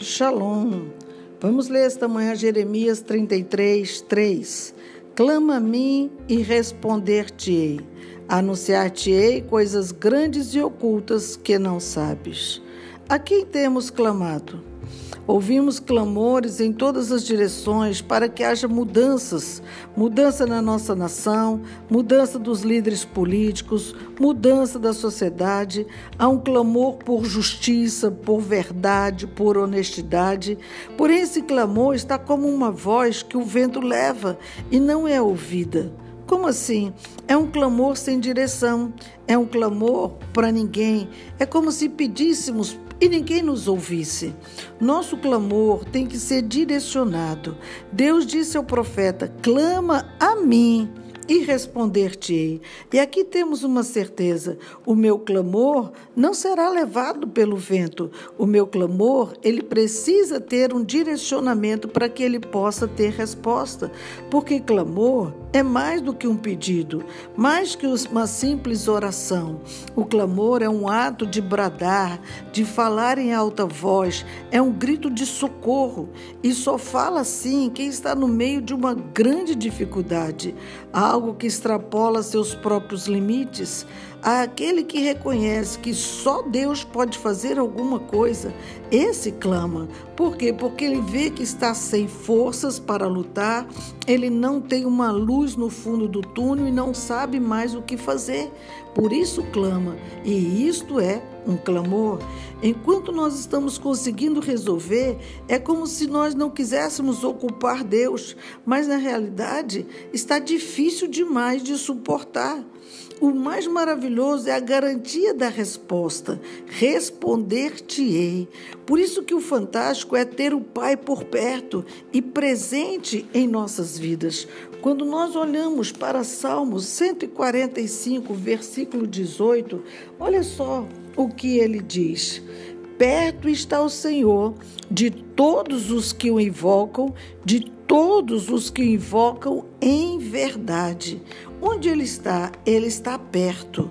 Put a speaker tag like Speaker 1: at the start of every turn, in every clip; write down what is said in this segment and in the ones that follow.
Speaker 1: Shalom. Vamos ler esta manhã Jeremias 33, 3. Clama a mim e responder-te-ei. Anunciar-te-ei coisas grandes e ocultas que não sabes. A quem temos clamado? Ouvimos clamores em todas as direções para que haja mudanças mudança na nossa nação, mudança dos líderes políticos, mudança da sociedade. Há um clamor por justiça, por verdade, por honestidade. Porém, esse clamor está como uma voz que o vento leva e não é ouvida. Como assim? É um clamor sem direção, é um clamor para ninguém. É como se pedíssemos e ninguém nos ouvisse. Nosso clamor tem que ser direcionado. Deus disse ao profeta: clama a mim e responder-te-ei. E aqui temos uma certeza: o meu clamor não será levado pelo vento. O meu clamor, ele precisa ter um direcionamento para que ele possa ter resposta, porque clamor é mais do que um pedido, mais que uma simples oração. O clamor é um ato de bradar, de falar em alta voz, é um grito de socorro. E só fala assim quem está no meio de uma grande dificuldade, algo que extrapola seus próprios limites. Aquele que reconhece que só Deus pode fazer alguma coisa, esse clama. Por quê? Porque ele vê que está sem forças para lutar, ele não tem uma luz no fundo do túnel e não sabe mais o que fazer. Por isso clama. E isto é um clamor. Enquanto nós estamos conseguindo resolver, é como se nós não quiséssemos ocupar Deus, mas na realidade está difícil demais de suportar. O mais maravilhoso é a garantia da resposta. Responder-te-ei. Por isso que o fantástico é ter o Pai por perto e presente em nossas vidas. Quando nós olhamos para Salmos 145, versículo 18, olha só o que ele diz. Perto está o Senhor de todos os que o invocam, de todos os que o invocam em verdade. Onde ele está? Ele está perto.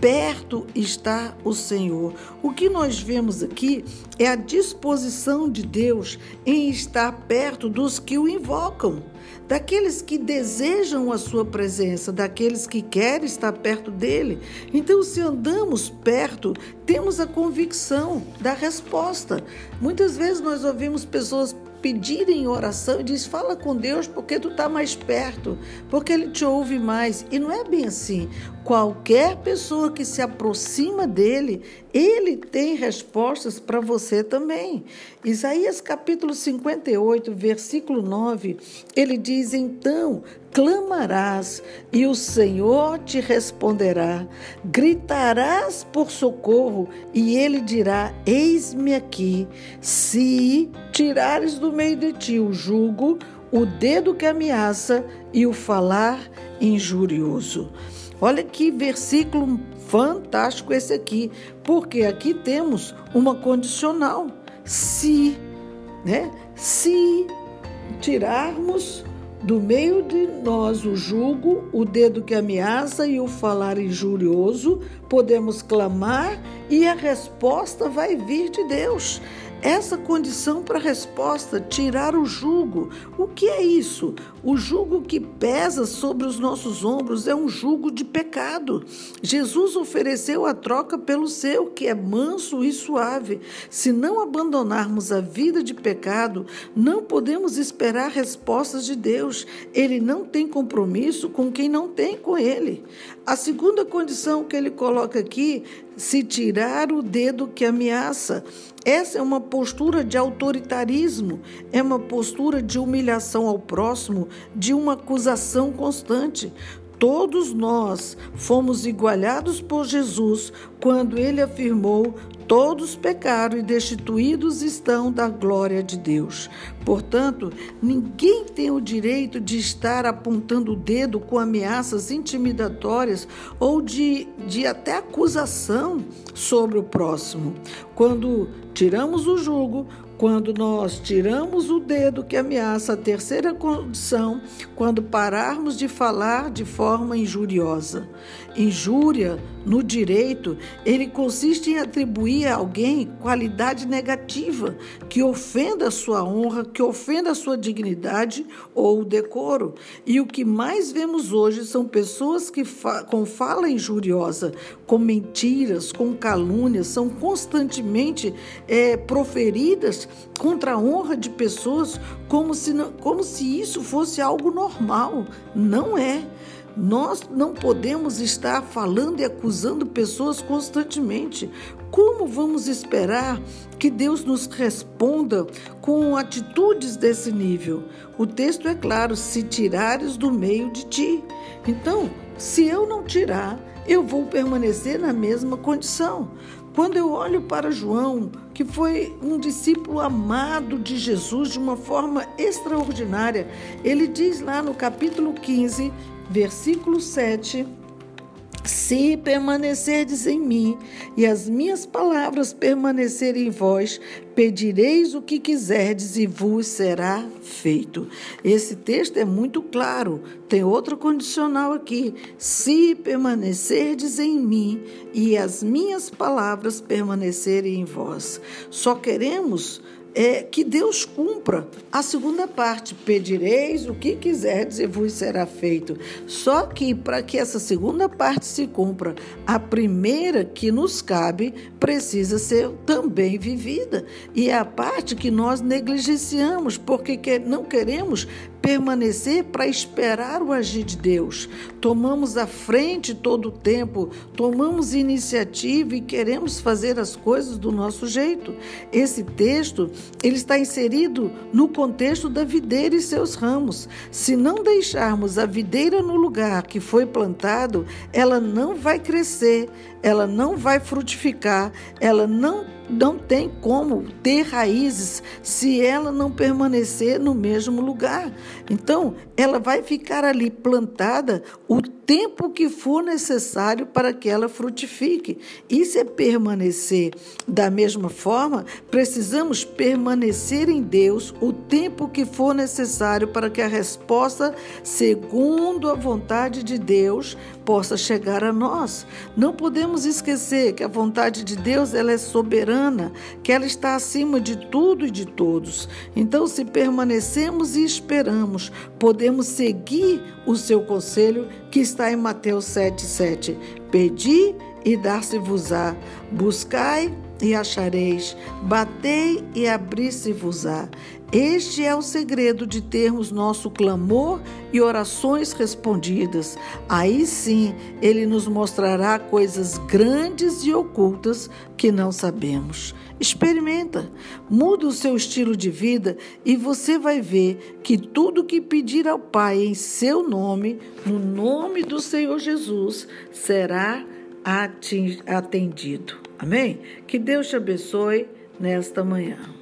Speaker 1: Perto está o Senhor. O que nós vemos aqui é a disposição de Deus em estar perto dos que o invocam, daqueles que desejam a sua presença, daqueles que querem estar perto dele. Então, se andamos perto, temos a convicção da resposta. Muitas vezes nós ouvimos pessoas pedir em oração e diz: fala com Deus porque tu está mais perto, porque Ele te ouve mais. E não é bem assim. Qualquer pessoa que se aproxima dele, ele tem respostas para você também. Isaías capítulo 58, versículo 9, ele diz: Então clamarás e o Senhor te responderá, gritarás por socorro e ele dirá: Eis-me aqui. Se tirares do meio de ti o jugo, o dedo que ameaça e o falar injurioso. Olha que versículo fantástico esse aqui, porque aqui temos uma condicional. Se, né? Se tirarmos do meio de nós o jugo, o dedo que ameaça e o falar injurioso, podemos clamar e a resposta vai vir de Deus essa condição para a resposta, tirar o jugo. O que é isso? O jugo que pesa sobre os nossos ombros é um jugo de pecado. Jesus ofereceu a troca pelo seu, que é manso e suave. Se não abandonarmos a vida de pecado, não podemos esperar respostas de Deus. Ele não tem compromisso com quem não tem com ele. A segunda condição que ele coloca aqui, se tirar o dedo que ameaça. Essa é uma postura de autoritarismo, é uma postura de humilhação ao próximo, de uma acusação constante. Todos nós fomos igualados por Jesus quando ele afirmou: Todos pecaram e destituídos estão da glória de Deus. Portanto, ninguém tem o direito de estar apontando o dedo com ameaças intimidatórias ou de, de até acusação sobre o próximo. Quando tiramos o jugo, quando nós tiramos o dedo que ameaça a terceira condição, quando pararmos de falar de forma injuriosa. Injúria, no direito, ele consiste em atribuir a alguém qualidade negativa que ofenda a sua honra, que ofenda a sua dignidade ou o decoro. E o que mais vemos hoje são pessoas que fa com fala injuriosa, com mentiras, com calúnias, são constantemente é, proferidas contra a honra de pessoas como se, como se isso fosse algo normal. Não é. Nós não podemos estar falando e acusando pessoas constantemente. Como vamos esperar que Deus nos responda com atitudes desse nível? O texto é claro: se tirares do meio de ti. Então, se eu não tirar, eu vou permanecer na mesma condição. Quando eu olho para João, que foi um discípulo amado de Jesus de uma forma extraordinária, ele diz lá no capítulo 15, versículo 7 se permanecerdes em mim e as minhas palavras permanecerem em vós, pedireis o que quiserdes e vos será feito. Esse texto é muito claro. Tem outro condicional aqui. Se permanecerdes em mim e as minhas palavras permanecerem em vós. Só queremos é, que Deus cumpra a segunda parte. Pedireis o que quiserdes e vos será feito. Só que para que essa segunda parte se cumpra, a primeira que nos cabe precisa ser também vivida. E é a parte que nós negligenciamos, porque não queremos permanecer para esperar o agir de Deus. Tomamos a frente todo o tempo, tomamos iniciativa e queremos fazer as coisas do nosso jeito. Esse texto, ele está inserido no contexto da videira e seus ramos. Se não deixarmos a videira no lugar que foi plantado, ela não vai crescer, ela não vai frutificar, ela não não tem como ter raízes se ela não permanecer no mesmo lugar. Então, ela vai ficar ali plantada o tempo que for necessário para que ela frutifique. Isso é permanecer. Da mesma forma, precisamos permanecer em Deus o tempo que for necessário para que a resposta, segundo a vontade de Deus, possa chegar a nós. Não podemos esquecer que a vontade de Deus ela é soberana, que ela está acima de tudo e de todos. Então, se permanecemos e esperamos, podemos seguir o seu conselho que está em Mateus 7,7. Pedi e dar-se-vos-á, buscai e achareis, batei e abri-se-vos-á. Este é o segredo de termos nosso clamor e orações respondidas. Aí sim, ele nos mostrará coisas grandes e ocultas que não sabemos. Experimenta, muda o seu estilo de vida e você vai ver que tudo que pedir ao Pai em seu nome, no nome do Senhor Jesus, será atendido. Amém? Que Deus te abençoe nesta manhã.